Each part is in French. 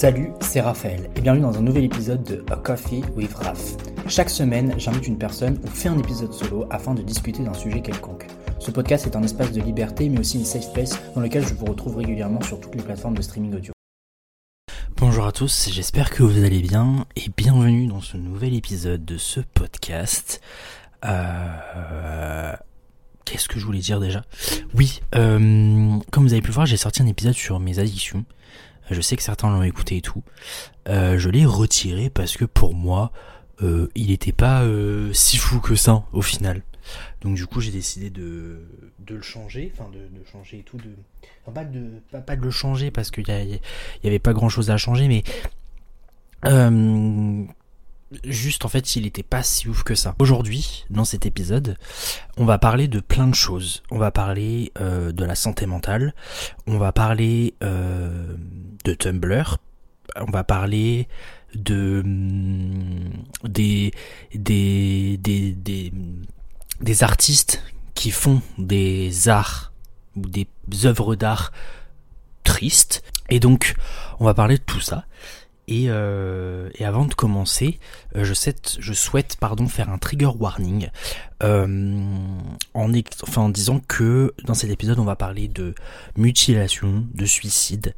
Salut, c'est Raphaël et bienvenue dans un nouvel épisode de A Coffee with Raph. Chaque semaine, j'invite une personne ou fais un épisode solo afin de discuter d'un sujet quelconque. Ce podcast est un espace de liberté mais aussi une safe space dans lequel je vous retrouve régulièrement sur toutes les plateformes de streaming audio. Bonjour à tous, j'espère que vous allez bien et bienvenue dans ce nouvel épisode de ce podcast. Euh... Qu'est-ce que je voulais dire déjà? Oui, euh, comme vous avez pu le voir, j'ai sorti un épisode sur mes addictions. Je sais que certains l'ont écouté et tout. Euh, je l'ai retiré parce que pour moi, euh, il n'était pas euh, si fou que ça au final. Donc du coup, j'ai décidé de, le changer, enfin de, de changer et tout, enfin, pas de le changer parce qu'il y, y, avait pas grand chose à changer, mais juste en fait il était pas si ouf que ça. Aujourd'hui, dans cet épisode, on va parler de plein de choses. On va parler euh, de la santé mentale, on va parler euh, de Tumblr, on va parler de des des des des, des artistes qui font des arts ou des œuvres d'art tristes. Et donc, on va parler de tout ça. Et, euh, et, avant de commencer, euh, je, souhaite, pardon, faire un trigger warning euh, en, disant que dans cet épisode on va parler de mutilation, de suicide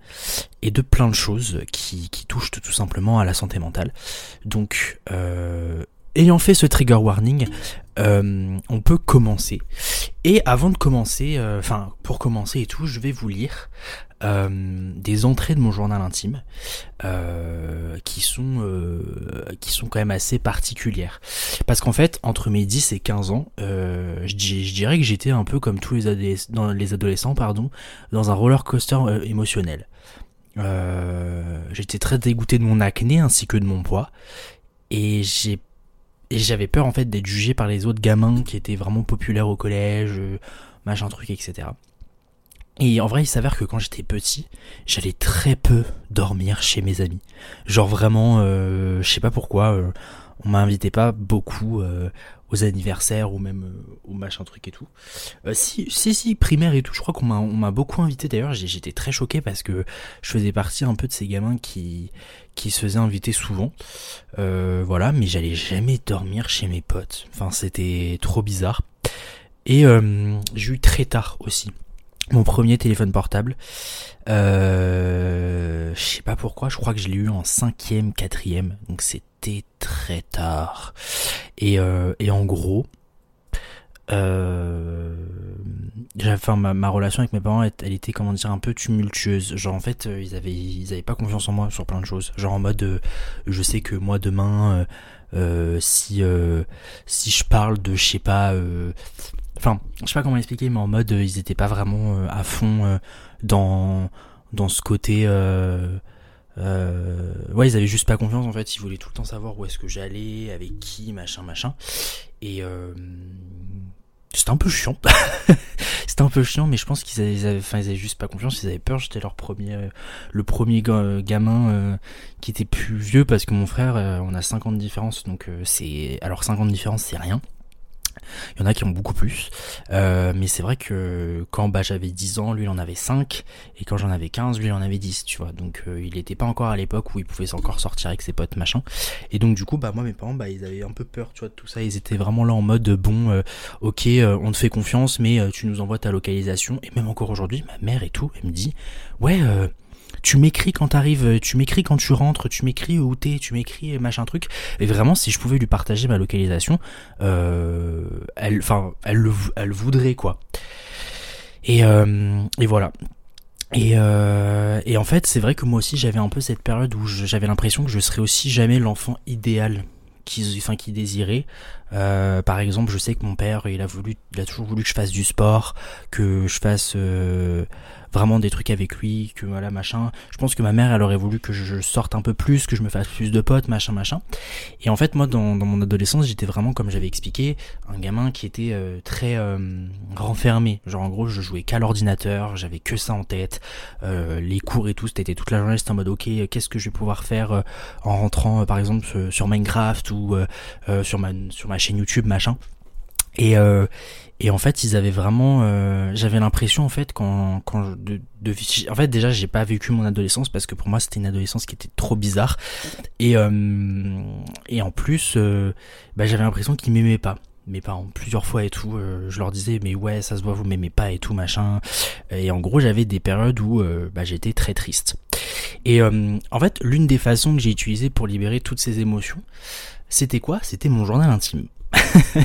et de plein de choses qui, touchent tout simplement à la santé mentale. Donc ayant fait ce trigger warning, on peut commencer. Et avant de commencer, enfin pour commencer et tout, je vais vous lire euh, des entrées de mon journal intime euh, qui sont euh, qui sont quand même assez particulières. Parce qu'en fait entre mes 10 et 15 ans euh, je, je, dirais que j'étais un peu comme tous les adolescents, dans les adolescents pardon dans un roller coaster euh, émotionnel. J'étais très dégoûté de mon acné ainsi que de mon poids. Et j'ai et j'avais peur en fait d'être jugé par les autres gamins qui étaient vraiment populaires au collège machin truc etc et en vrai, il s'avère que quand j'étais petit, j'allais très peu dormir chez mes amis. Genre vraiment, euh, je sais pas pourquoi, euh, on m'invitait pas beaucoup euh, aux anniversaires ou même euh, au machin truc et tout. Euh, si, si, si, primaire et tout, je crois qu'on m'a, beaucoup invité d'ailleurs. J'étais très choqué parce que je faisais partie un peu de ces gamins qui, qui se faisaient inviter souvent. voilà, mais j'allais jamais dormir chez mes potes. Enfin, c'était trop bizarre. Et j'ai eu très tard aussi mon premier téléphone portable. Euh, je sais pas pourquoi, je crois que je l'ai eu en cinquième, quatrième, donc c'était très tard. Et, euh, et en gros, euh, enfin ma, relation avec mes parents, elle, était comment dire un peu tumultueuse. Genre en fait, ils avaient ils avaient pas confiance en moi sur plein de choses. Genre en mode, euh, je sais que moi demain. Euh, si si je parle de je sais pas enfin je sais pas comment expliquer mais en mode ils étaient pas vraiment à fond dans dans ce côté euh, euh, ouais ils avaient juste pas confiance en fait. Ils voulaient tout le temps savoir où est-ce que j'allais avec qui machin machin. Et euh, c'était un peu chiant. C'était un peu chiant mais je pense qu'ils avaient, enfin ils avaient juste pas confiance. Ils avaient peur. J'étais leur premier le premier gamin euh, qui était plus vieux parce que mon frère euh, on a 50 de différence donc euh, c'est alors 50 de différence c'est rien il y en a qui ont beaucoup plus. Euh, mais c'est vrai que quand bah, j'avais 10 ans, lui il en avait 5. Et quand j'en avais 15, lui il en avait 10, tu vois. Donc euh, il était pas encore à l'époque où il pouvait encore sortir avec ses potes, machin. Et donc du coup, bah moi mes parents, bah ils avaient un peu peur, tu vois, de tout ça. Ils étaient vraiment là en mode, bon, euh, ok, euh, on te fait confiance, mais euh, tu nous envoies ta localisation. Et même encore aujourd'hui, ma mère et tout, elle me dit, ouais, euh, tu m'écris quand t'arrives, tu m'écris quand tu rentres, tu m'écris où t'es, tu m'écris machin truc. Et vraiment, si je pouvais lui partager ma localisation, euh, elle, enfin, elle le, elle voudrait quoi. Et, euh, et voilà. Et, euh, et en fait, c'est vrai que moi aussi, j'avais un peu cette période où j'avais l'impression que je serais aussi jamais l'enfant idéal qui, enfin, qui désirait. Euh, par exemple, je sais que mon père, il a voulu, il a toujours voulu que je fasse du sport, que je fasse euh, vraiment des trucs avec lui, que voilà machin. Je pense que ma mère, elle aurait voulu que je sorte un peu plus, que je me fasse plus de potes, machin machin. Et en fait, moi, dans, dans mon adolescence, j'étais vraiment, comme j'avais expliqué, un gamin qui était euh, très euh, renfermé. Genre en gros, je jouais qu'à l'ordinateur, j'avais que ça en tête. Euh, les cours et tout, c'était toute la journée, c'était en mode ok, qu'est-ce que je vais pouvoir faire en rentrant, par exemple, sur Minecraft ou sur ma sur ma chaîne YouTube, machin. Et, euh, et en fait, ils avaient vraiment, euh, j'avais l'impression en fait quand, quand de, de, en fait déjà j'ai pas vécu mon adolescence parce que pour moi c'était une adolescence qui était trop bizarre. Et euh, et en plus, bah, j'avais l'impression qu'ils m'aimaient pas. Mes parents plusieurs fois et tout je leur disais mais ouais ça se voit vous m'aimez pas et tout machin. Et en gros j'avais des périodes où bah, j'étais très triste et euh, en fait l'une des façons que j'ai utilisées pour libérer toutes ces émotions c'était quoi? C'était mon journal intime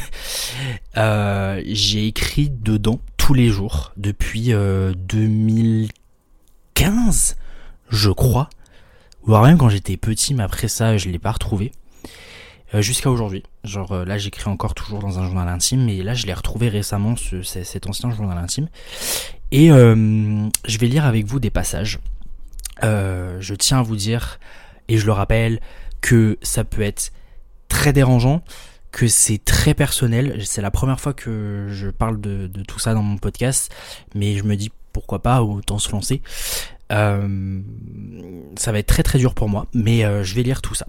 Euh, j'ai écrit dedans tous les jours depuis euh, 2015, je crois. Voire même quand j'étais petit, mais après ça, je l'ai pas retrouvé. Euh, Jusqu'à aujourd'hui. Genre euh, là, j'écris encore toujours dans un journal intime, mais là, je l'ai retrouvé récemment, ce, ce- cet ancien journal intime. Et euh, je vais lire avec vous des passages. Euh, je tiens à vous dire, et je le rappelle, que ça peut être très dérangeant, que c'est très personnel. C'est la première fois que je parle de, tout ça dans mon podcast, mais je me dis pourquoi pas, autant se lancer. Euh, ça va être très très dur pour moi, mais euh, je vais lire tout ça.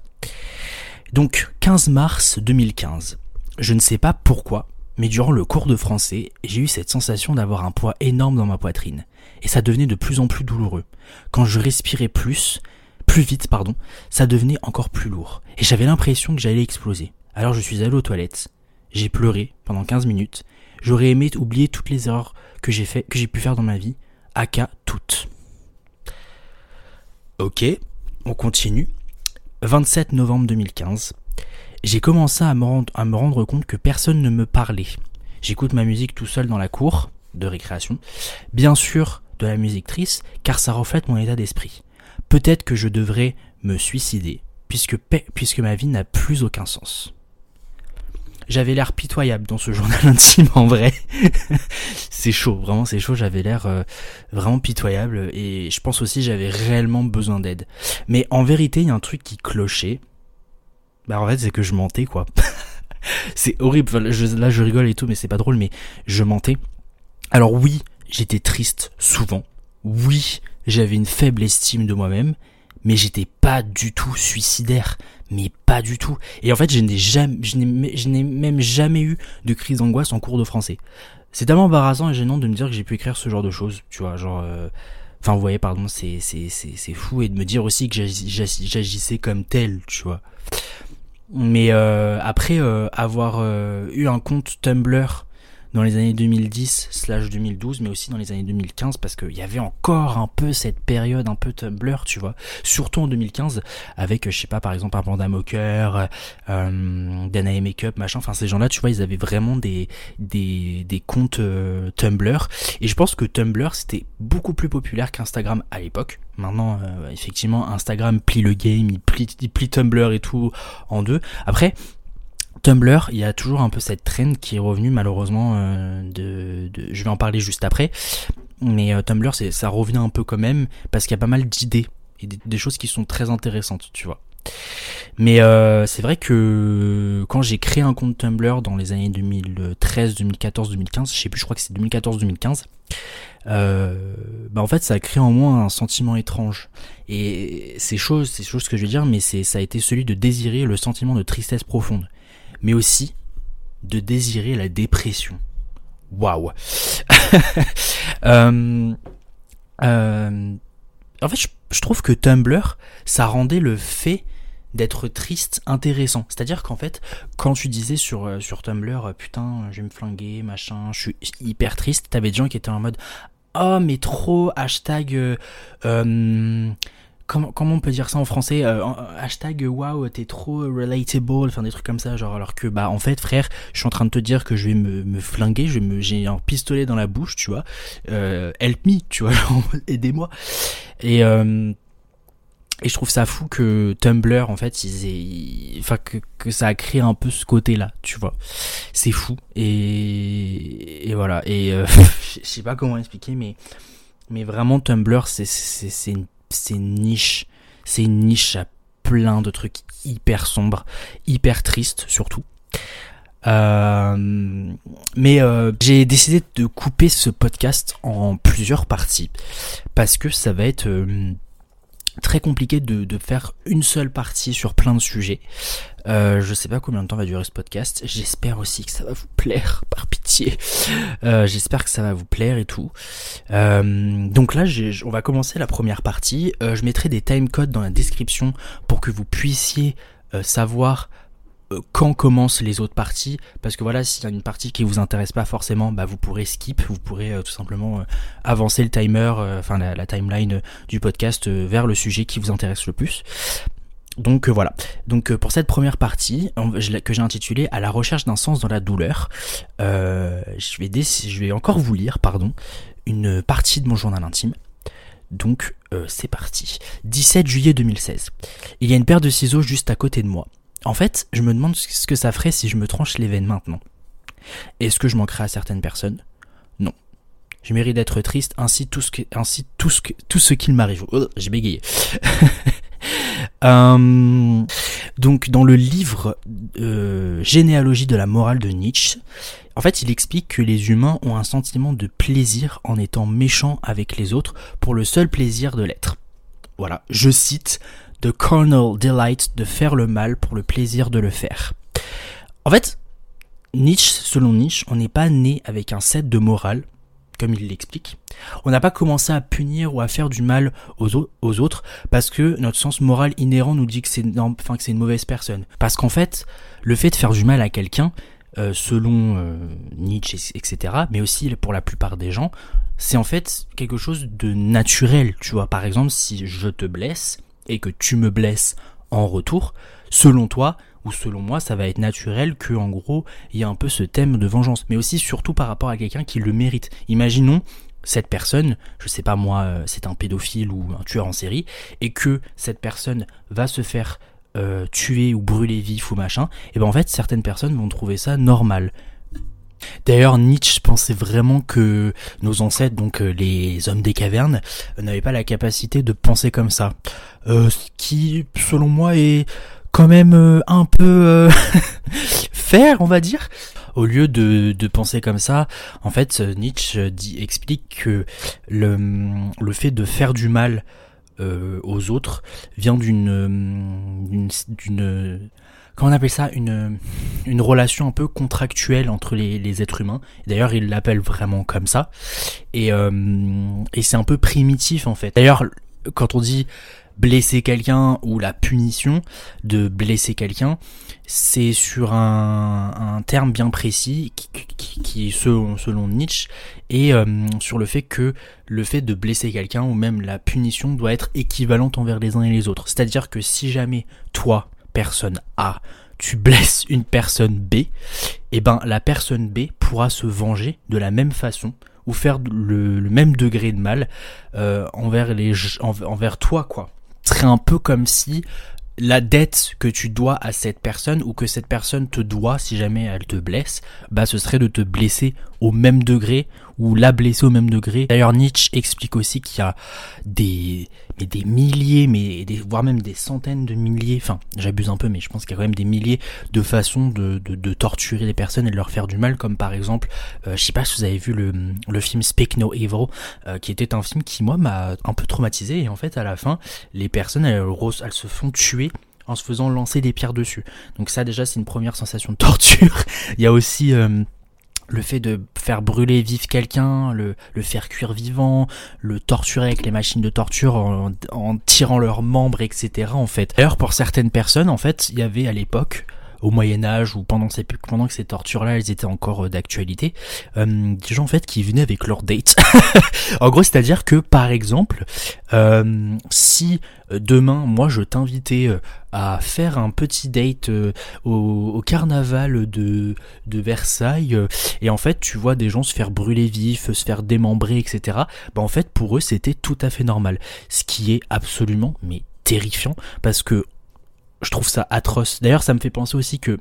Donc, 15 mars 2015. Je ne sais pas pourquoi, mais durant le cours de français, j'ai eu cette sensation d'avoir un poids énorme dans ma poitrine. Et ça devenait de plus en plus douloureux. Quand je respirais plus, plus vite, pardon, ça devenait encore plus lourd. Et j'avais l'impression que j'allais exploser. Alors je suis allé aux toilettes. J'ai pleuré pendant 15 minutes. J'aurais aimé oublier toutes les erreurs que j'ai fait, que j'ai pu faire dans ma vie. Aka toutes. Ok, on continue. 27 novembre 2015. J'ai commencé à me, rendre, à me rendre compte que personne ne me parlait. J'écoute ma musique tout seul dans la cour de récréation. Bien sûr, de la musique triste, car ça reflète mon état d'esprit. Peut-être que je devrais me suicider, puisque, puisque ma vie n'a plus aucun sens. J'avais l'air pitoyable dans ce journal intime en vrai. c'est chaud, vraiment c'est chaud, j'avais l'air euh, vraiment pitoyable et je pense aussi j'avais réellement besoin d'aide. Mais en vérité, il y a un truc qui clochait. Bah en fait, c'est que je mentais quoi. c'est horrible, là je rigole et tout mais c'est pas drôle mais je mentais. Alors oui, j'étais triste souvent. Oui, j'avais une faible estime de moi-même, mais j'étais pas du tout suicidaire, mais pas du tout. Et en fait, je n'ai jamais, je n'ai, même jamais eu de crise d'angoisse en cours de français. C'est tellement embarrassant et gênant de me dire que j'ai pu écrire ce genre de choses, tu vois, genre. euh, Enfin, vous voyez, pardon, c'est c'est c'est fou et de me dire aussi que j'agi- j'agi- j'agissais comme tel, tu vois. Mais euh, après euh, avoir euh, eu un compte Tumblr dans les années 2010 slash 2012 mais aussi dans les années 2015 parce qu'il y avait encore un peu cette période un peu Tumblr tu vois. Surtout en 2015 avec je sais pas par exemple un Panda Mocker euh, Danae Makeup machin. Enfin ces gens là tu vois ils avaient vraiment des des, des comptes euh, Tumblr. Et je pense que Tumblr c'était beaucoup plus populaire qu'Instagram à l'époque. Maintenant euh, effectivement Instagram plie le game il plie, il plie Tumblr et tout en deux. Après Tumblr, il y a toujours un peu cette trend qui est revenue malheureusement euh, je vais en parler juste après, mais euh, Tumblr ça revient un peu quand même parce qu'il y a pas mal d'idées et des, choses qui sont très intéressantes, tu vois. Mais euh, c'est vrai que quand j'ai créé un compte Tumblr dans les années 2013, 2014, 2015, je sais plus, je crois que c'est 2014, 2015. Euh, bah en fait ça a créé en moi un sentiment étrange et c'est chose c'est chose que je vais dire mais ça a été celui de désirer le sentiment de tristesse profonde mais aussi de désirer la dépression. Waouh. Euh, euh, en fait, je, trouve que Tumblr, ça rendait le fait d'être triste intéressant. C'est-à-dire qu'en fait, quand tu disais sur, euh, Tumblr, putain, je vais me flinguer, machin, je suis hyper triste, t'avais des gens qui étaient en mode, oh, mais trop, hashtag, comment, comment on peut dire ça en français euh, en- Hashtag waouh, t'es trop relatable, enfin des trucs comme ça, genre alors que bah en fait frère, je suis en train de te dire que je vais me, me flinguer, je vais me, j'ai un pistolet dans la bouche, tu vois, euh, help me, tu vois, aidez-moi. Et euh, et je trouve ça fou que Tumblr en fait, ils aient, enfin que, que ça a créé un peu ce côté-là, tu vois. C'est fou et et voilà et euh, je sais pas comment expliquer, mais mais vraiment Tumblr c'est c'est c'est une c'est niche, c'est une niche à plein de trucs hyper sombres, hyper tristes surtout. Euh, mais euh, j'ai décidé de couper ce podcast en plusieurs parties parce que ça va être euh, très compliqué de, de, faire une seule partie sur plein de sujets. Euh, je sais pas combien de temps va durer ce podcast. J'espère aussi que ça va vous plaire, par pitié. Euh, J'espère que ça va vous plaire et tout. Euh, donc là, on va commencer la première partie. Je mettrai des timecodes dans la description pour que vous puissiez savoir quand commencent les autres parties parce que voilà s'il y a une partie qui vous intéresse pas forcément bah vous pourrez skip vous pourrez euh, tout simplement euh, avancer le timer enfin la, timeline du podcast vers le sujet qui vous intéresse le plus donc voilà. Donc pour cette première partie que j'ai intitulée À la recherche d'un sens dans la douleur, je vais je vais encore vous lire pardon une partie de mon journal intime. Donc c'est parti. 17 juillet 2016. Il y a une paire de ciseaux juste à côté de moi. En fait, je me demande ce que ça ferait si je me tranche les veines maintenant. Est-ce que je manquerais à certaines personnes? Non. Je mérite d'être triste, ainsi tout ce que, ainsi tout ce tout ce qu'il m'arrive. Oh, j'ai bégayé. Euh, donc, dans le livre euh, Généalogie de la morale de Nietzsche, en fait, il explique que les humains ont un sentiment de plaisir en étant méchants avec les autres pour le seul plaisir de l'être. Voilà, je cite The carnal delight de faire le mal pour le plaisir de le faire. En fait, Nietzsche, selon Nietzsche, on n'est pas né avec un set de morale, comme il l'explique. On n'a pas commencé à punir ou à faire du mal aux, autres parce que notre sens moral inhérent nous dit que c'est enfin, que c'est une mauvaise personne. Parce qu'en fait, le fait de faire du mal à quelqu'un, euh, selon euh, Nietzsche, etc., mais aussi pour la plupart des gens, c'est en fait quelque chose de naturel. Tu vois, par exemple, si je te blesse, et que tu me blesses en retour, selon toi ou selon moi, ça va être naturel que en gros, il y a un peu ce thème de vengeance, mais aussi surtout par rapport à quelqu'un qui le mérite. Imaginons cette personne, je sais pas moi, euh, c'est un pédophile ou un tueur en série, et que cette personne va se faire euh, tuer ou brûler vif ou machin, et ben en fait certaines personnes vont trouver ça normal. D'ailleurs, Nietzsche pensait vraiment que nos ancêtres, donc euh, les hommes des cavernes, n'avaient pas la capacité de penser comme ça. Euh, ce qui, selon moi, est quand même euh, un peu faire, on va dire. Au lieu de, de, penser comme ça, en fait, Nietzsche explique que le, le fait de faire du mal aux autres vient d'une d'une comment on appelle ça une, relation un peu contractuelle entre les, êtres humains. D'ailleurs, il l'appelle vraiment comme ça. Et, euh, et c'est un peu primitif en fait. D'ailleurs, quand on dit blesser quelqu'un ou la punition de blesser quelqu'un, c'est sur un, terme bien précis qui, selon, Nietzsche et euh, sur le fait que le fait de blesser quelqu'un ou même la punition doit être équivalente envers les uns et les autres. C'est-à-dire que si jamais toi, personne A, tu blesses une personne B, et eh ben la personne B pourra se venger de la même façon ou faire le, même degré de mal euh, envers les envers toi quoi. Ce serait un peu comme si la dette que tu dois à cette personne ou que cette personne te doit si jamais elle te blesse, bah ce serait de te blesser au même degré ou la blesser au même degré. D'ailleurs Nietzsche explique aussi qu'il y a des mais des milliers, mais des, voire même des centaines de milliers, enfin j'abuse un peu, mais je pense qu'il y a quand même des milliers de façons de, de, de, torturer les personnes et de leur faire du mal, comme par exemple, euh, je sais pas si vous avez vu le, le film Speak No Evil, euh, qui était un film qui moi m'a un peu traumatisé, et en fait à la fin, les personnes elles, elles se font tuer en se faisant lancer des pierres dessus. Donc ça déjà c'est une première sensation de torture. Il y a aussi euh, le fait de faire brûler vif quelqu'un, le, le, faire cuire vivant, le torturer avec les machines de torture en, en tirant leurs membres, etc. En fait. D'ailleurs, pour certaines personnes, en fait, il y avait à l'époque au Moyen Âge ou pendant, ces, que ces tortures-là, elles étaient encore euh, d'actualité, euh, des gens en fait qui venaient avec leur date. en gros, c'est-à-dire que par exemple, euh, si demain, moi, je t'invitais à faire un petit date au, carnaval de, de Versailles, et en fait, tu vois des gens se faire brûler vifs, se faire démembrer, etc. Bah en fait, pour eux, c'était tout à fait normal. Ce qui est absolument mais terrifiant parce que je trouve ça atroce. D'ailleurs, ça me fait penser aussi que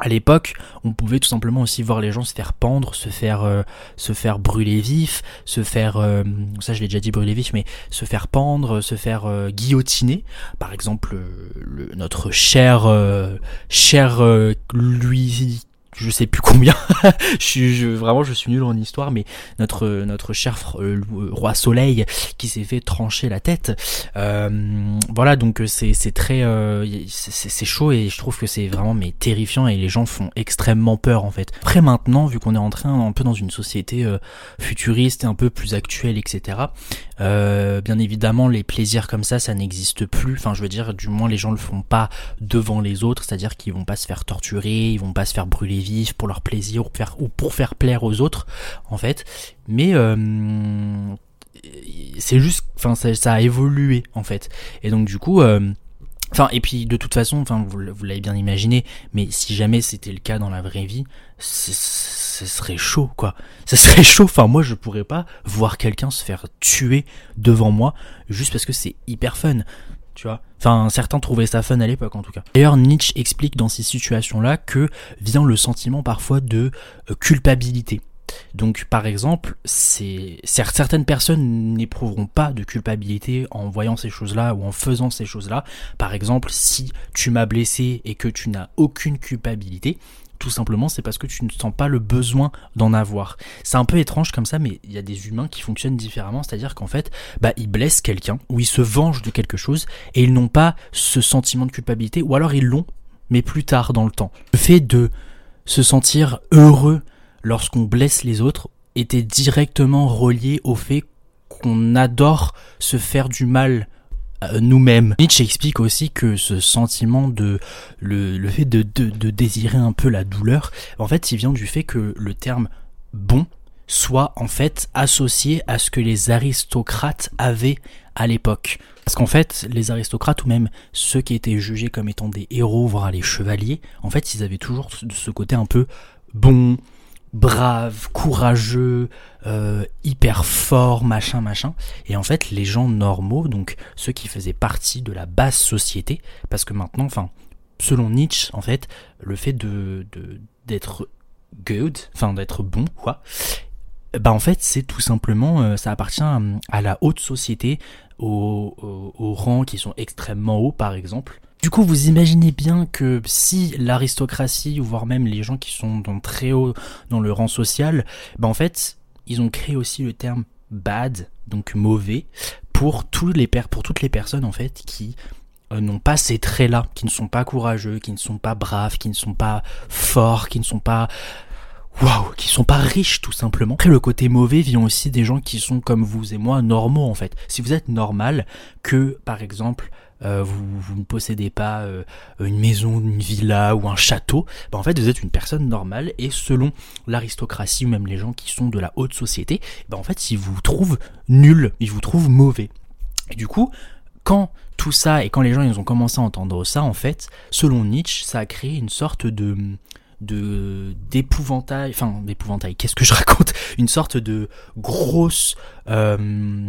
à l'époque, on pouvait tout simplement aussi voir les gens se faire pendre, se faire euh, se faire brûler vif, se faire euh, ça je l'ai déjà dit brûler vif mais se faire pendre, se faire euh, guillotiner. Par exemple, le, notre cher cher lui je sais plus combien. je suis vraiment je suis nul en histoire, mais notre notre cher euh, roi Soleil qui s'est fait trancher la tête. Euh, voilà donc c'est très euh, c'est chaud et je trouve que c'est vraiment mais terrifiant et les gens font extrêmement peur en fait. Après maintenant vu qu'on est entré un peu dans une société futuriste un peu plus actuelle etc. bien évidemment les plaisirs comme ça ça n'existe plus. Enfin je veux dire du moins les gens le font pas devant les autres, c'est-à-dire qu'ils vont pas se faire torturer, ils vont pas se faire brûler vif pour leur plaisir ou, pour faire plaire aux autres, en fait. Mais euh, c'est juste, enfin, ça, a évolué, en fait. Et donc, du coup, euh, Enfin, et puis de toute façon, vous, l'avez bien imaginé, mais si jamais c'était le cas dans la vraie vie, ce serait chaud, quoi. Ce serait chaud. Enfin, moi, je pourrais pas voir quelqu'un se faire tuer devant moi juste parce que c'est hyper fun tu vois. Enfin, certains trouvaient ça fun à l'époque en tout cas. D'ailleurs, Nietzsche explique dans ces situations-là que vient le sentiment parfois de euh, culpabilité. Donc, par exemple, certaines personnes n'éprouveront pas de culpabilité en voyant ces choses-là ou en faisant ces choses-là. Par exemple, si tu m'as blessé et que tu n'as aucune culpabilité, tout simplement, c'est parce que tu ne sens pas le besoin d'en avoir. C'est un peu étrange comme ça, mais il y a des humains qui fonctionnent différemment, c'est-à-dire qu'en fait, bah, ils blessent quelqu'un, ou ils se vengent de quelque chose, et ils n'ont pas ce sentiment de culpabilité, ou alors ils l'ont, mais plus tard dans le temps. Le fait de se sentir heureux lorsqu'on blesse les autres était directement relié au fait qu'on adore se faire du mal euh, nous-mêmes. Nietzsche explique aussi que ce sentiment de le, le fait de, de, de, désirer un peu la douleur, en fait, il vient du fait que le terme bon soit en fait associé à ce que les aristocrates avaient à l'époque. Parce qu'en fait, les aristocrates ou même ceux qui étaient jugés comme étant des héros, voire les chevaliers, en fait, ils avaient toujours ce côté un peu bon, brave, courageux, euh, hyper fort, machin, machin. Et en fait, les gens normaux, donc ceux qui faisaient partie de la basse société, parce que maintenant, enfin, selon Nietzsche, en fait, le fait de d'être good, enfin d'être bon, quoi, bah en fait, c'est tout simplement, euh, ça appartient à, la haute société, aux, aux rangs qui sont extrêmement hauts, par exemple. Du coup, vous imaginez bien que si l'aristocratie, ou voire même les gens qui sont dans très haut dans le rang social, ben en fait, ils ont créé aussi le terme bad, donc mauvais, pour, tous les pour toutes les personnes en fait qui euh, n'ont pas ces traits-là, qui ne sont pas courageux, qui ne sont pas braves, qui ne sont pas forts, qui ne sont pas waouh, qui sont pas riches tout simplement. Après le côté mauvais vient aussi des gens qui sont comme vous et moi normaux en fait. Si vous êtes normal, que par exemple euh, vous, vous, ne possédez pas euh, une maison, une villa ou un château, bah en fait vous êtes une personne normale et selon l'aristocratie ou même les gens qui sont de la haute société, bah en fait ils vous trouvent nul, ils vous trouvent mauvais. Et du coup, quand tout ça et quand les gens ils ont commencé à entendre ça, en fait, selon Nietzsche, ça a créé une sorte de de d'épouvantail, enfin d'épouvantail, qu'est-ce que je raconte? Une sorte de grosse euh,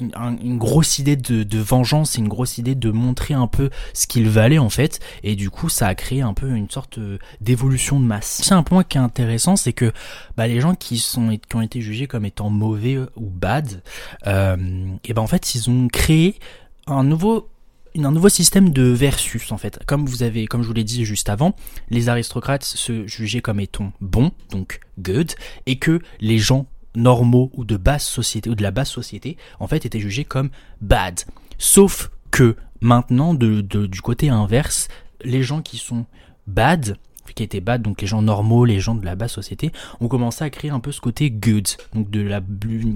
une, grosse idée de, de vengeance, une grosse idée de montrer un peu ce qu'il valait en fait, et du coup ça a créé un peu une sorte d'évolution de masse. C'est un point qui est intéressant, c'est que bah, les gens qui sont qui ont été jugés comme étant mauvais ou bad, euh, et ben en fait ils ont créé un nouveau un nouveau système de versus en fait. Comme vous avez, comme je vous l'ai dit juste avant, les aristocrates se jugeaient comme étant bons, donc good, et que les gens normaux ou de basse société ou de la basse société en fait étaient jugés comme bad. Sauf que maintenant de, du côté inverse, les gens qui sont bad qui étaient bad, donc les gens normaux, les gens de la basse société, ont commencé à créer un peu ce côté good, donc de la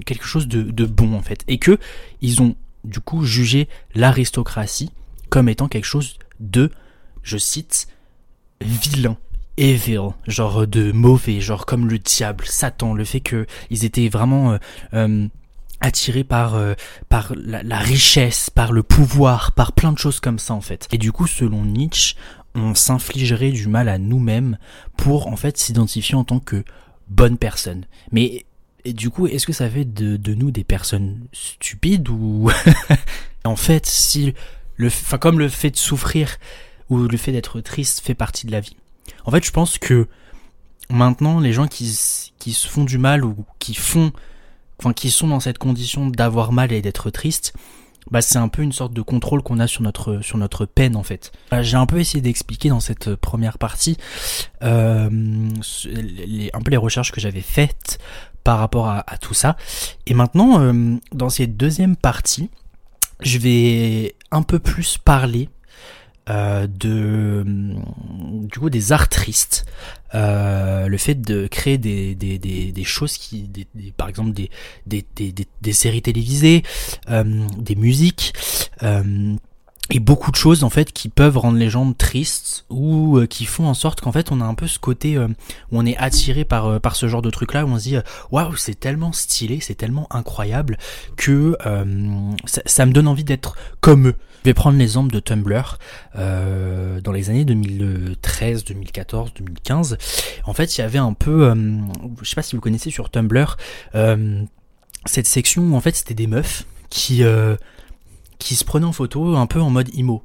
quelque chose de, de bon en fait, et que ils ont du coup jugé l'aristocratie comme étant quelque chose de, je cite, vilain evil, genre de mauvais, genre comme le diable, Satan, le fait que ils étaient vraiment euh, euh, attirés par euh, par la, richesse, par le pouvoir, par plein de choses comme ça en fait. Et du coup, selon Nietzsche, on s'infligerait du mal à nous-mêmes pour en fait s'identifier en tant que bonne personne. Mais du coup, est-ce que ça fait de, de nous des personnes stupides ou en fait, si le, enfin comme le fait de souffrir ou le fait d'être triste fait partie de la vie, en fait, je pense que maintenant, les gens qui, se font du mal ou qui font, enfin, qui sont dans cette condition d'avoir mal et d'être triste, bah c'est un peu une sorte de contrôle qu'on a sur notre peine en fait. J'ai un peu essayé d'expliquer dans cette première partie euh, les, un peu les recherches que j'avais faites par rapport à, tout ça. Et maintenant, euh, dans cette deuxième partie, je vais un peu plus parler euh, de du coup des arts tristes euh, le fait de créer des, des, des, des choses qui des, par exemple des, des, des, des séries télévisées euh, des musiques euh, et beaucoup de choses en fait qui peuvent rendre les gens tristes ou euh, qui font en sorte qu'en fait on a un peu ce côté où on est attiré par par ce genre de truc là où on se dit waouh c'est tellement stylé c'est tellement incroyable que ça, ça, me donne envie d'être comme eux je vais prendre l'exemple de Tumblr. Euh, dans les années 2013, 2014, 2015, en fait, il y avait un peu, euh, je sais pas si vous connaissez sur Tumblr, euh, cette section où en fait c'était des meufs qui qui se prenait en photo un peu en mode imo.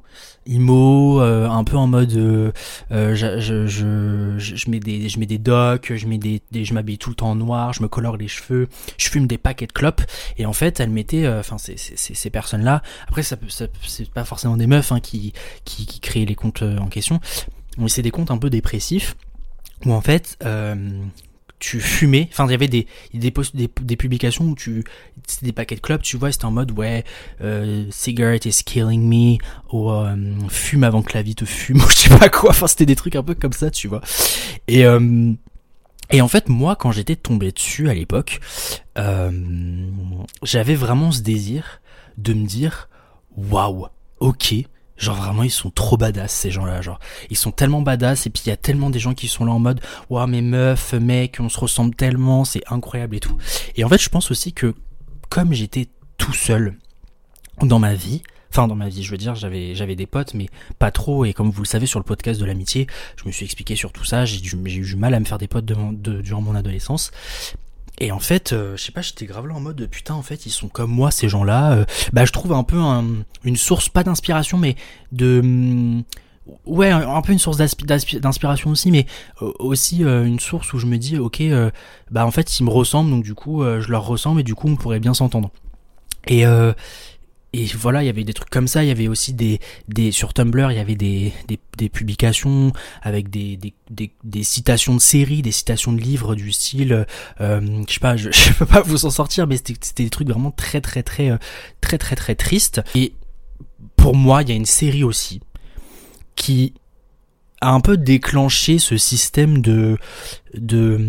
Imo, euh, un peu en mode euh, euh je, je, je, je, mets des je mets des docks, je mets des, je m'habille tout le temps en noir, je me colore les cheveux, je fume des paquets de clopes. Et en fait elle mettait enfin ces, ces, ces personnes là après ça, c'est pas forcément des meufs hein, qui, qui créent les comptes en question mais c'est des comptes un peu dépressifs où en fait tu fumais, enfin il y avait des des, des, publications où tu c'était des paquets de clubs, tu vois, c'était en mode ouais euh, cigarette is killing me ou euh, fume avant que la vie te fume, ou je sais pas quoi, enfin c'était des trucs un peu comme ça, tu vois. Et euh, et en fait moi quand j'étais tombé dessus à l'époque, euh, j'avais vraiment ce désir de me dire waouh, ok, Genre vraiment ils sont trop badass ces gens-là, genre ils sont tellement badass et puis il y a tellement des gens qui sont là en mode waouh mais meuf, mec, on se ressemble tellement, c'est incroyable et tout. Et en fait je pense aussi que comme j'étais tout seul dans ma vie, enfin dans ma vie, je veux dire, j'avais j'avais des potes mais pas trop et comme vous le savez sur le podcast de l'amitié, je me suis expliqué sur tout ça, j'ai eu du mal à me faire des potes durant mon adolescence et en fait, euh, je sais pas, j'étais grave là en mode putain, en fait, ils sont comme moi ces gens-là. Euh, bah, je trouve un peu une source pas d'inspiration, mais de mm, ouais, un peu une source d'inspiration aussi, mais euh, aussi une source où je me dis ok, bah en fait, ils me ressemblent, donc du coup, je leur ressemble et du coup, on pourrait bien s'entendre. Et et voilà, il y avait des trucs comme ça. Il y avait aussi des, des sur Tumblr, il y avait des, des, des publications avec des, des, des, citations de séries, des citations de livres du style, euh, je sais pas, je, je peux pas vous en sortir, mais c'était des trucs vraiment très très très euh, très très très, tristes. Et pour moi, il y a une série aussi qui a un peu déclenché ce système de de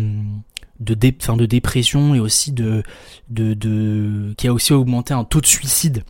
de, dé, de dépression et aussi de, de, de qui a aussi augmenté un taux de suicide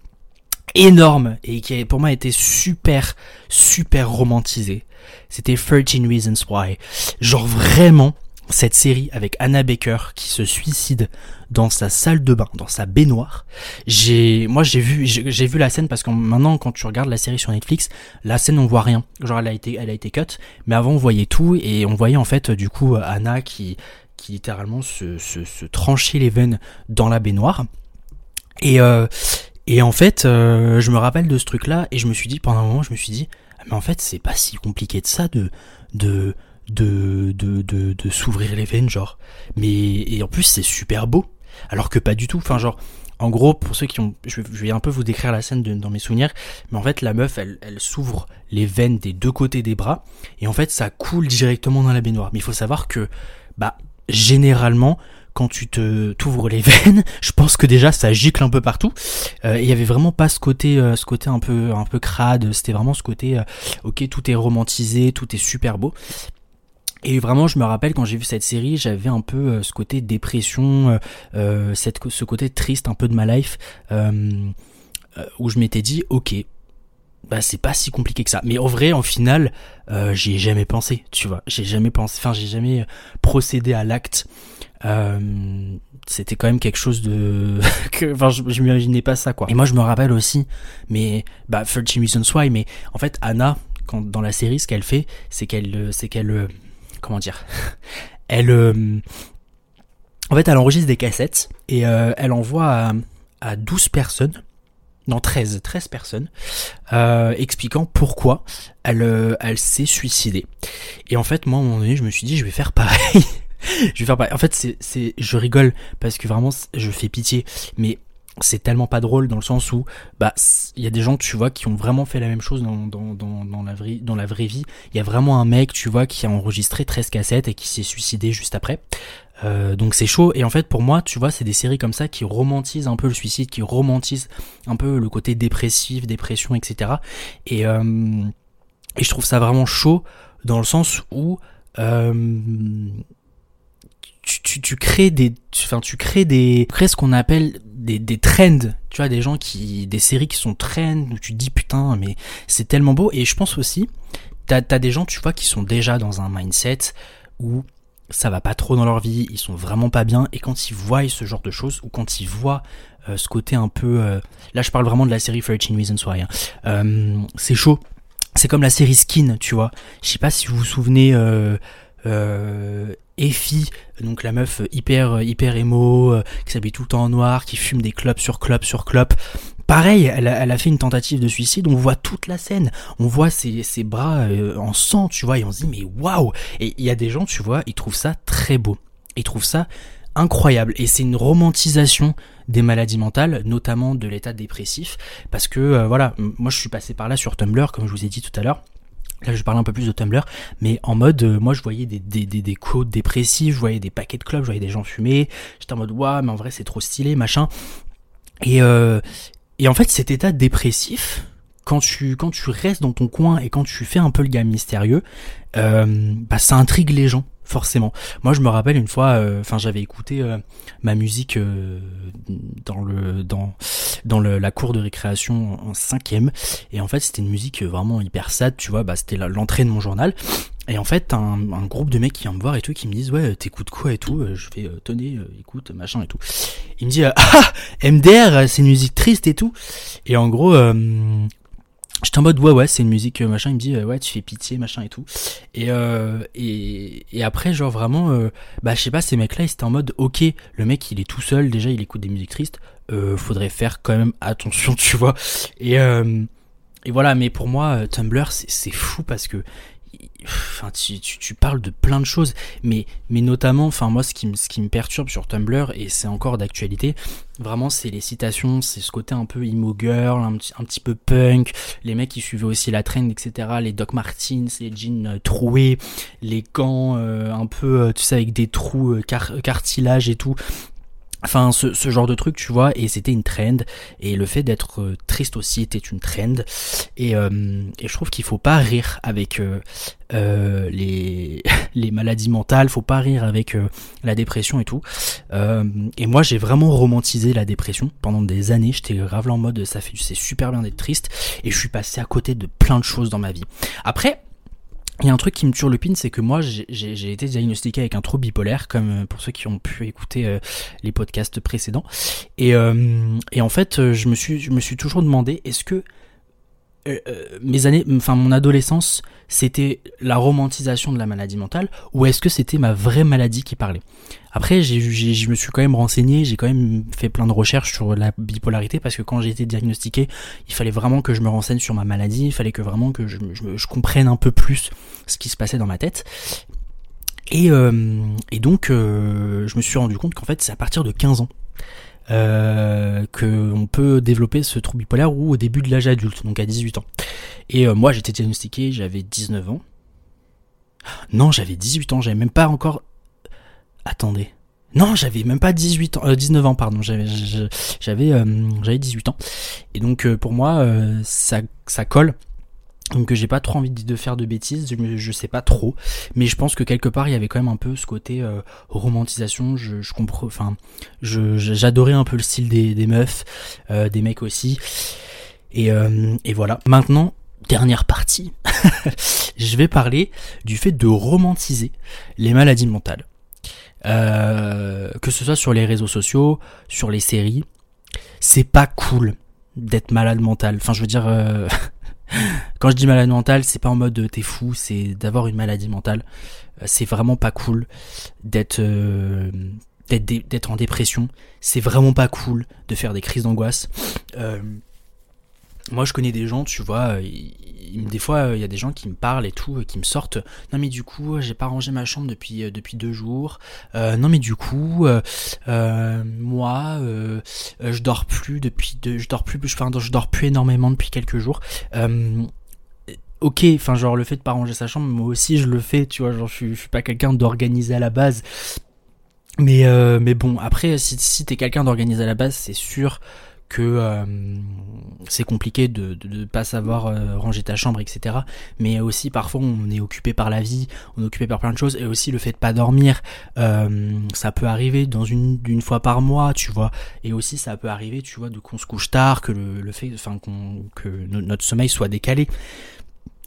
énorme et qui pour moi été super super romantisé. C'était 13 Reasons Why. Genre vraiment cette série avec Anna Baker qui se suicide dans sa salle de bain, dans sa baignoire. J'ai, moi j'ai vu, j'ai vu la scène parce que maintenant quand tu regardes la série sur Netflix, la scène on voit rien. Genre elle a été, elle a été cut, mais avant on voyait tout et on voyait en fait du coup Anna qui, qui littéralement se, se, se tranchait les veines dans la baignoire. Et, euh, et en fait, euh, je me rappelle de ce truc-là et je me suis dit, pendant un moment, je me suis dit, ah, mais en fait, c'est pas si compliqué de ça de de de de de, de s'ouvrir les veines, genre. Mais et en plus, c'est super beau. Alors que pas du tout. Enfin, genre, en gros, pour ceux qui ont, je vais un peu vous décrire la scène dans mes souvenirs, mais en fait, la meuf, elle, elle s'ouvre les veines des deux côtés des bras, et en fait, ça coule directement dans la baignoire. Mais il faut savoir que, bah, généralement, quand tu te t'ouvres les veines, je pense que déjà ça gicle un peu partout. Euh, il y avait vraiment pas ce côté, euh, ce côté un peu, un peu crade. C'était vraiment ce côté, euh, ok, tout est romantisé, tout est super beau. Et vraiment, je me rappelle quand j'ai vu cette série, j'avais un peu ce côté dépression, cette, ce côté triste un peu de ma life, où je m'étais dit, ok, bah c'est pas si compliqué que ça. Mais en vrai, en final, euh, j'y ai jamais pensé, tu vois. J'ai jamais pensé, enfin j'ai jamais procédé à l'acte euh, c'était quand même quelque chose de que enfin je, je m'imaginais pas ça quoi. Et moi je me rappelle aussi mais bah 13 Reasons Why mais en fait Anna quand dans la série ce qu'elle fait c'est qu'elle euh, c'est qu'elle euh, comment dire elle en fait elle enregistre des cassettes et elle envoie à, à 12 personnes non 13 13 personnes euh, expliquant pourquoi elle elle s'est suicidée. Et en fait moi à un moment donné je me suis dit je vais faire pareil je vais faire En fait, c'est, c'est, je rigole parce que vraiment, je fais pitié. Mais c'est tellement pas drôle dans le sens où bah il y a des gens tu vois qui ont vraiment fait la même chose dans, dans, dans, dans, la vraie dans la vraie vie. Il y a vraiment un mec tu vois qui a enregistré 13 cassettes et qui s'est suicidé juste après. Euh, donc c'est chaud. Et en fait pour moi tu vois c'est des séries comme ça qui romantisent un peu le suicide qui romantisent un peu le côté dépressif dépression etc et euh, et je trouve ça vraiment chaud dans le sens où euh, tu, tu, tu, crées des, enfin tu crées des, tu crées ce qu'on appelle des, des trends, tu vois, des gens qui, des séries qui sont trends où tu dis putain mais c'est tellement beau et je pense aussi, t'as as des gens tu vois qui sont déjà dans un mindset où ça va pas trop dans leur vie, ils sont vraiment pas bien et quand ils voient ce genre de choses ou quand ils voient euh, ce côté un peu, euh, là je parle vraiment de la série 13 Reasons Why, hein, euh, c'est chaud. C'est comme la série Skin, tu vois. Je sais pas si vous vous souvenez, Effie, donc la meuf hyper hyper émo, euh, qui s'habille tout le temps en noir, qui fume des clopes sur clopes sur clopes. Pareil, elle a, elle a, fait une tentative de suicide, on voit toute la scène, on voit ses, ses bras euh, en sang, tu vois, et on se dit mais waouh Et il y a des gens, tu vois, ils trouvent ça très beau. Ils trouvent ça incroyable et c'est une romantisation des maladies mentales, notamment de l'état dépressif, parce que euh, voilà, moi je suis passé par là sur Tumblr, comme je vous ai dit tout à l'heure. Là, je parle un peu plus de Tumblr, mais en mode, euh, moi, je voyais des, des, des, des quotes dépressifs, je voyais des paquets de clubs, je voyais des gens fumer. J'étais en mode, waouh, mais en vrai, c'est trop stylé, machin. Et, euh, et en fait, cet état dépressif, quand tu, quand tu restes dans ton coin et quand tu fais un peu le gars mystérieux, euh, bah, ça intrigue les gens forcément. Moi, je me rappelle une fois, enfin, j'avais écouté ma musique dans le dans dans la cour de récréation en cinquième, et en fait, c'était une musique vraiment hyper sad, tu vois. Bah, c'était l'entrée de mon journal. Et en fait, un, groupe de mecs qui vient me voir et tout, qui me disent ouais, t'écoutes quoi et tout. Je fais euh, tenez, euh, écoute, machin et tout. Il me dit ah MDR, c'est une musique triste et tout. Et en gros, euh, J'étais en mode ouais ouais c'est une musique machin il me dit ouais tu fais pitié machin et tout et euh, et, après genre vraiment euh, bah je sais pas ces mecs là ils étaient en mode ok le mec il est tout seul déjà il écoute des musiques tristes euh, faudrait faire quand même attention tu vois. Et euh, et voilà mais pour moi Tumblr c'est fou parce que enfin tu, tu, tu, parles de plein de choses. Mais mais notamment enfin moi ce qui me ce qui me perturbe sur Tumblr et c'est encore d'actualité vraiment c'est les citations c'est ce côté un peu emo girl un, petit, un petit peu punk les mecs qui suivaient aussi la trend etc les Doc Martens les jeans euh, troués les gants euh, un peu euh, tu sais avec des trous euh, car, cartilage et tout Enfin, ce, genre de truc, tu vois, et c'était une trend, et le fait d'être euh, triste aussi était une trend, et, euh, et je trouve qu'il faut pas rire avec euh, euh les, maladies mentales, faut pas rire avec la dépression et tout. et moi, j'ai vraiment romantisé la dépression pendant des années, j'étais grave en mode, ça fait, c'est super bien d'être triste, et je suis passé à côté de plein de choses dans ma vie. Après, il y a un truc qui me turlupine, c'est que moi j'ai été diagnostiqué avec un trouble bipolaire, comme pour ceux qui ont pu écouter euh, les podcasts précédents. Et, euh, et en fait, je me suis, je me suis toujours demandé, est-ce que euh, mes années, enfin mon adolescence, c'était la romantisation de la maladie mentale, ou est-ce que c'était ma vraie maladie qui parlait? Après, j'ai, je me suis quand même renseigné, j'ai quand même fait plein de recherches sur la bipolarité, parce que quand j'ai été diagnostiqué, il fallait vraiment que je me renseigne sur ma maladie, il fallait que vraiment que je, je, je comprenne un peu plus ce qui se passait dans ma tête. Et, euh, et donc, euh, je me suis rendu compte qu'en fait, c'est à partir de 15 ans euh, qu'on peut développer ce trouble bipolaire ou au début de l'âge adulte, donc à 18 ans. Et euh, moi j'étais diagnostiqué, j'avais 19 ans. Non, j'avais 18 ans, j'avais même pas encore... Attendez. Non, j'avais même pas 18 ans, euh, 19 ans, pardon. J'avais, j'avais, euh, j'avais 18 ans. Et donc euh, pour moi, ça, ça colle donc j'ai pas trop envie de faire de bêtises, je, sais pas trop, mais je pense que quelque part il y avait quand même un peu ce côté euh, romantisation. Je, je comprends, enfin, j'adorais un peu le style des, des meufs, euh, des mecs aussi, et, euh, et voilà. Maintenant, dernière partie, je vais parler du fait de romantiser les maladies mentales, euh, que ce soit sur les réseaux sociaux, sur les séries. C'est pas cool d'être malade mental. Enfin, je veux dire. Euh, Quand je dis malade mentale, c'est pas en mode t'es fou, c'est d'avoir une maladie mentale. C'est vraiment pas cool d'être euh, d'être en dépression. C'est vraiment pas cool de faire des crises d'angoisse. Euh, moi je connais des gens, tu vois, des fois il y a des gens qui me parlent et tout, qui me sortent. Non mais du coup j'ai pas rangé ma chambre depuis depuis deux jours. non mais du coup moi je dors plus depuis deux, je dors plus, je dors plus énormément depuis quelques jours ok, enfin genre le fait de pas ranger sa chambre, moi aussi je le fais, tu vois, genre je suis, suis pas quelqu'un d'organisé à la base. Mais, euh, mais bon, après, si, si t'es quelqu'un d'organisé à la base, c'est sûr que euh, c'est compliqué de ne pas savoir euh, ranger ta chambre, etc. Mais aussi parfois on est occupé par la vie, on est occupé par plein de choses, et aussi le fait de pas dormir, ça peut arriver dans une d'une fois par mois, tu vois. Et aussi ça peut arriver, tu vois, de qu'on se couche tard, que le, le fait, enfin que notre sommeil soit décalé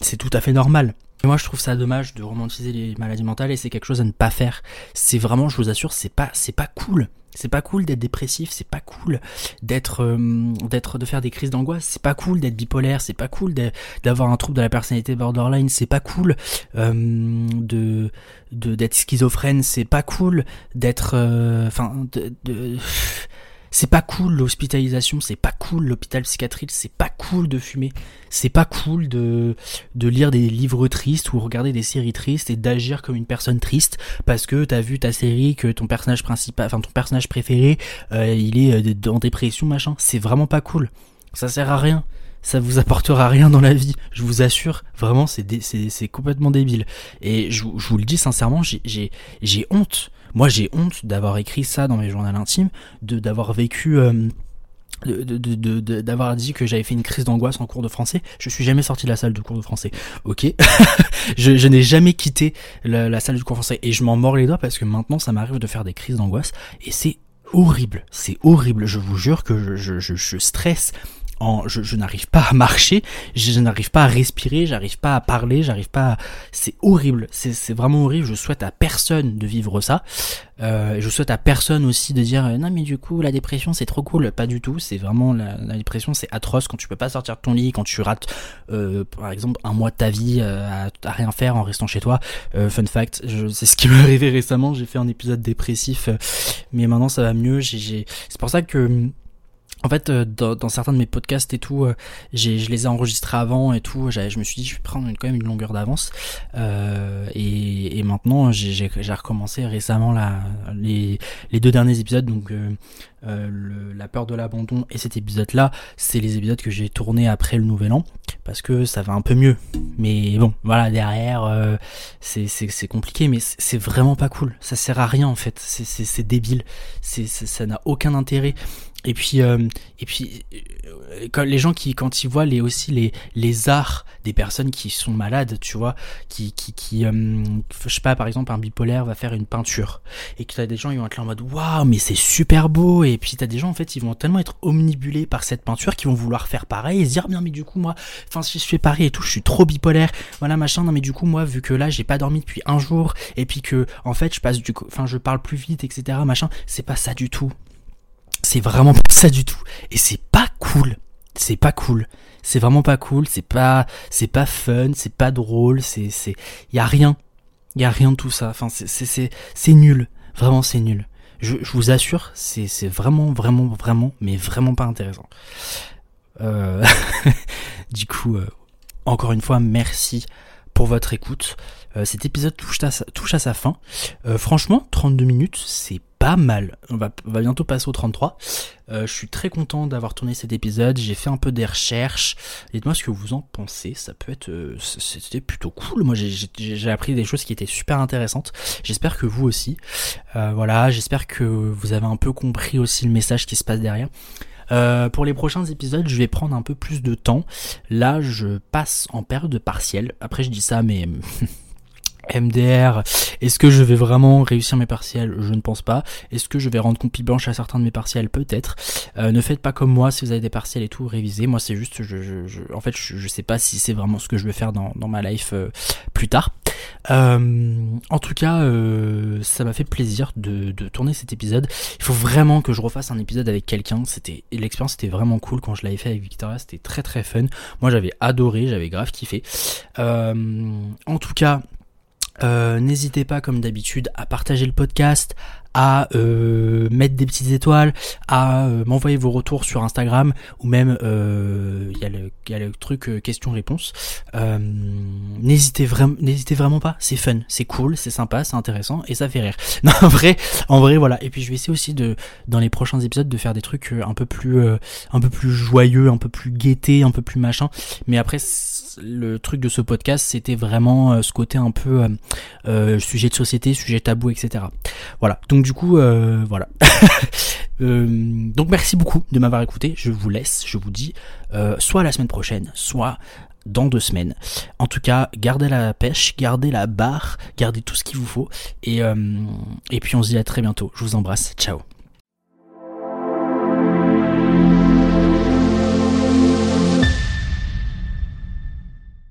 c'est tout à fait normal. Moi, je trouve ça dommage de romantiser les maladies mentales et c'est quelque chose à ne pas faire. C'est vraiment, je vous assure, c'est pas, c'est pas cool. C'est pas cool d'être dépressif, c'est pas cool d'être, euh, d'être, de faire des crises d'angoisse, c'est pas cool d'être bipolaire, c'est pas cool d'avoir un trouble de la personnalité borderline, c'est pas cool euh, de, d'être schizophrène, c'est pas cool d'être, euh, enfin, de c'est pas cool l'hospitalisation, c'est pas cool l'hôpital psychiatrique, c'est pas cool de fumer, c'est pas cool de, lire des livres tristes ou regarder des séries tristes et d'agir comme une personne triste parce que t'as vu ta série que ton personnage principal, enfin ton personnage préféré, euh, il est euh, en dépression machin. C'est vraiment pas cool. Ça sert à rien ça vous apportera rien dans la vie, je vous assure, vraiment c'est c'est complètement débile. Et je, je, vous le dis sincèrement, j'ai honte moi, j'ai honte d'avoir écrit ça dans mes journaux intimes, de d'avoir vécu. Euh, d'avoir dit que j'avais fait une crise d'angoisse en cours de français. Je suis jamais sorti de la salle de cours de français. Ok. je, n'ai jamais quitté la, salle du cours français et je m'en mords les doigts parce que maintenant ça m'arrive de faire des crises d'angoisse et c'est horrible. C'est horrible. Je vous jure que je, je, je stresse je, n'arrive pas à marcher, je, n'arrive pas à respirer, j'arrive pas à parler, j'arrive pas à... C'est horrible, c'est vraiment horrible, je souhaite à personne de vivre ça. Euh, je souhaite à personne aussi de dire non mais du coup la dépression c'est trop cool, pas du tout, c'est vraiment la, dépression c'est atroce quand tu peux pas sortir de ton lit, quand tu rates euh, par exemple un mois de ta vie euh, à, rien faire en restant chez toi. Euh, fun fact, c'est ce qui m'est arrivé récemment, j'ai fait un épisode dépressif, mais maintenant ça va mieux. J'ai, c'est pour ça que en fait, euh, dans, certains de mes podcasts et tout, euh, je les ai enregistrés avant et tout. Je me suis dit, je vais prendre quand même une longueur d'avance. Euh, et, maintenant, j'ai, recommencé récemment la, les, les deux derniers épisodes, donc la peur de l'abandon et cet épisode-là, c'est les épisodes que j'ai tournés après le Nouvel An, parce que ça va un peu mieux. Mais bon, voilà, derrière, c'est, compliqué, mais c'est, vraiment pas cool. Ça sert à rien en fait. C'est, débile. C'est, ça n'a aucun intérêt. Et puis, euh, et puis euh, les gens qui, quand ils voient les, aussi les, les arts des personnes qui sont malades, tu vois, qui, qui, qui euh, je sais pas, par exemple, un bipolaire va faire une peinture et que t'as des gens, ils vont être là en mode waouh, mais c'est super beau. Et puis t'as des gens, en fait, ils vont tellement être omnibulés par cette peinture qu'ils vont vouloir faire pareil et se dire, bien, mais du coup, moi, enfin, si je fais pareil et tout, je suis trop bipolaire, voilà, machin. Non, mais du coup, moi, vu que là, j'ai pas dormi depuis un jour et puis que, en fait, je passe du, enfin, je parle plus vite, etc., machin, c'est pas ça du tout. C'est vraiment pas ça du tout. Et c'est pas cool. C'est pas cool. C'est vraiment pas cool. C'est pas, c'est pas fun. C'est pas drôle. C'est, c'est, y a rien. Y a rien de tout ça. Enfin, c'est, c'est, c'est, nul. Vraiment, c'est nul. Je, je, vous assure, c'est, c'est vraiment, vraiment, vraiment, mais vraiment pas intéressant. Euh... du coup, euh, encore une fois, merci pour votre écoute. Euh, cet épisode touche à sa, fin. Euh, franchement, 32 minutes, c'est pas mal. On va, bientôt passer au 33. Euh, je suis très content d'avoir tourné cet épisode. J'ai fait un peu des recherches. Dites-moi ce que vous en pensez. Ça peut être, c'était plutôt cool. Moi, j'ai appris des choses qui étaient super intéressantes. J'espère que vous aussi. voilà, j'espère que vous avez un peu compris aussi le message qui se passe derrière. Euh, pour les prochains épisodes, je vais prendre un peu plus de temps. Là, je passe en période de partiel. Après, je dis ça, mais MDR, est-ce que je vais vraiment réussir mes partiels? Je ne pense pas. Est-ce que je vais rendre compie blanche à certains de mes partiels? Peut-être. Euh, ne faites pas comme moi si vous avez des partiels et tout, révisez. Moi, c'est juste, je, en fait, je, je, sais pas si c'est vraiment ce que je vais faire dans, ma life euh, plus tard. Euh, en tout cas, ça m'a fait plaisir de, de, tourner cet épisode. Il faut vraiment que je refasse un épisode avec quelqu'un. C'était l'expérience était vraiment cool quand je l'avais fait avec Victoria. C'était très très fun. Moi, j'avais adoré, j'avais grave kiffé. en tout cas. Euh, n'hésitez pas, comme d'habitude, à partager le podcast, à euh, mettre des petites étoiles, à euh, m'envoyer vos retours sur Instagram ou même il y, y a le truc question-réponse. n'hésitez vraiment, n'hésitez vraiment pas. C'est fun, c'est cool, c'est sympa, c'est intéressant et ça fait rire. Non, en vrai, en vrai, voilà. Et puis je vais essayer aussi de dans les prochains épisodes de faire des trucs un peu plus, un peu plus joyeux, un peu plus gaieté, un peu plus machin. Mais après le truc de ce podcast, c'était vraiment euh, ce côté un peu euh, euh, sujet de société, sujet tabou, etc. Voilà. Donc du coup, voilà. donc merci beaucoup de m'avoir écouté. Je vous laisse. Je vous dis soit la semaine prochaine, soit dans deux semaines. En tout cas, gardez la pêche, gardez la barre, gardez tout ce qu'il vous faut. Et, et puis on se dit à très bientôt. Je vous embrasse. Ciao.